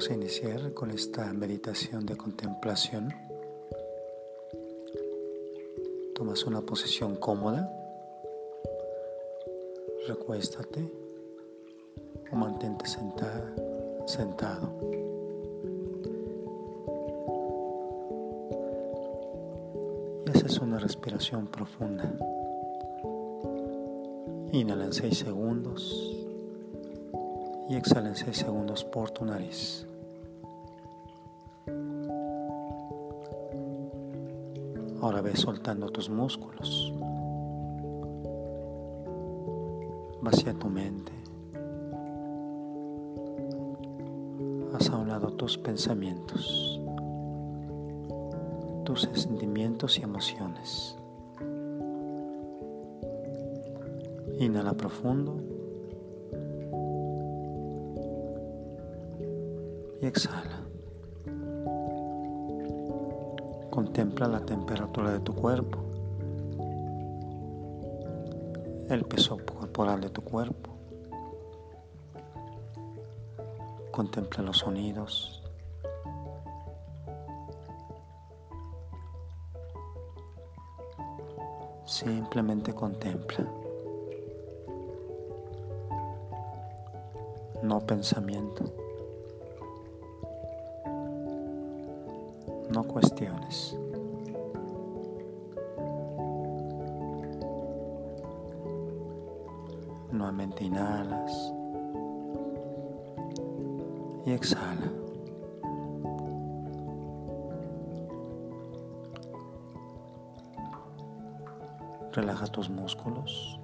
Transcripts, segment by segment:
Vamos a iniciar con esta meditación de contemplación. Tomas una posición cómoda, recuéstate o mantente sentada, sentado. Y haces una respiración profunda. Inhala en 6 segundos y exhala en 6 segundos por tu nariz. Ahora ves soltando tus músculos. Vacía tu mente. Haz a un lado tus pensamientos, tus sentimientos y emociones. Inhala profundo. Y exhala. Contempla la temperatura de tu cuerpo, el peso corporal de tu cuerpo. Contempla los sonidos. Simplemente contempla. No pensamiento. No cuestiones. Nuevamente inhalas y exhala. Relaja tus músculos.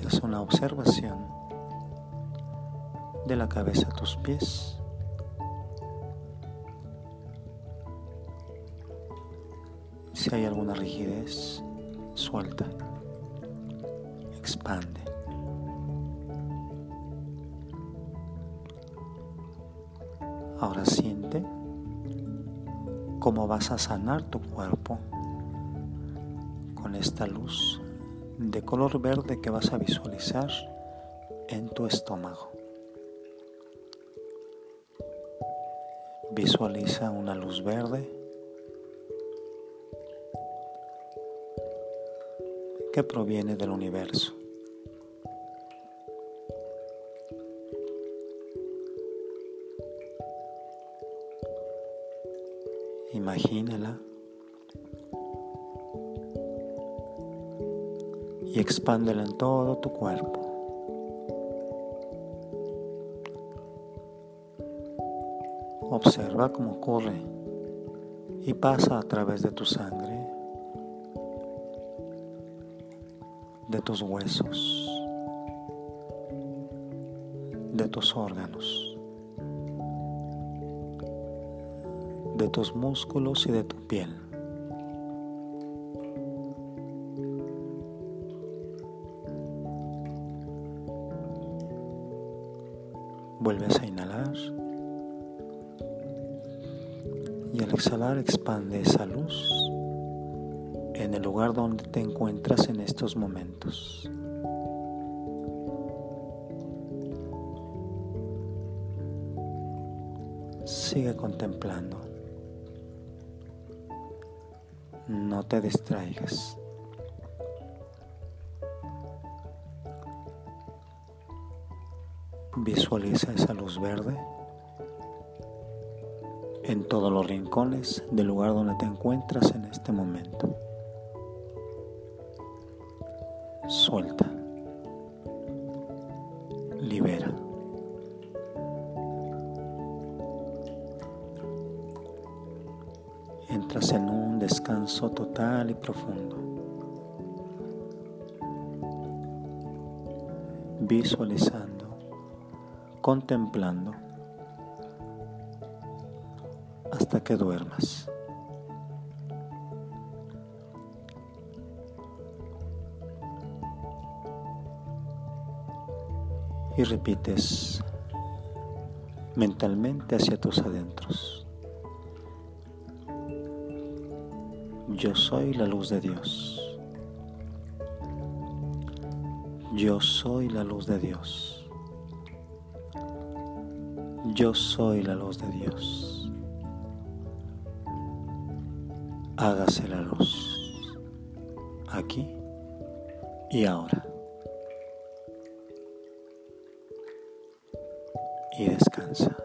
Y haz una observación de la cabeza a tus pies. Si hay alguna rigidez, suelta, expande. Ahora siente cómo vas a sanar tu cuerpo con esta luz de color verde que vas a visualizar en tu estómago. Visualiza una luz verde que proviene del universo. Imagínala y expándela en todo tu cuerpo. Observa cómo corre y pasa a través de tu sangre, de tus huesos, de tus órganos, de tus músculos y de tu piel. Vuelves a inhalar y al exhalar expande esa luz en el lugar donde te encuentras en estos momentos. Sigue contemplando. No te distraigas. Visualiza esa luz verde en todos los rincones del lugar donde te encuentras en este momento. Suelta. Libera. Entras en un descanso total y profundo. Visualizando, contemplando hasta que duermas. Y repites mentalmente hacia tus adentros. Yo soy la luz de Dios. Yo soy la luz de Dios. Yo soy la luz de Dios. Hágase la luz, aquí y ahora. Y descansa.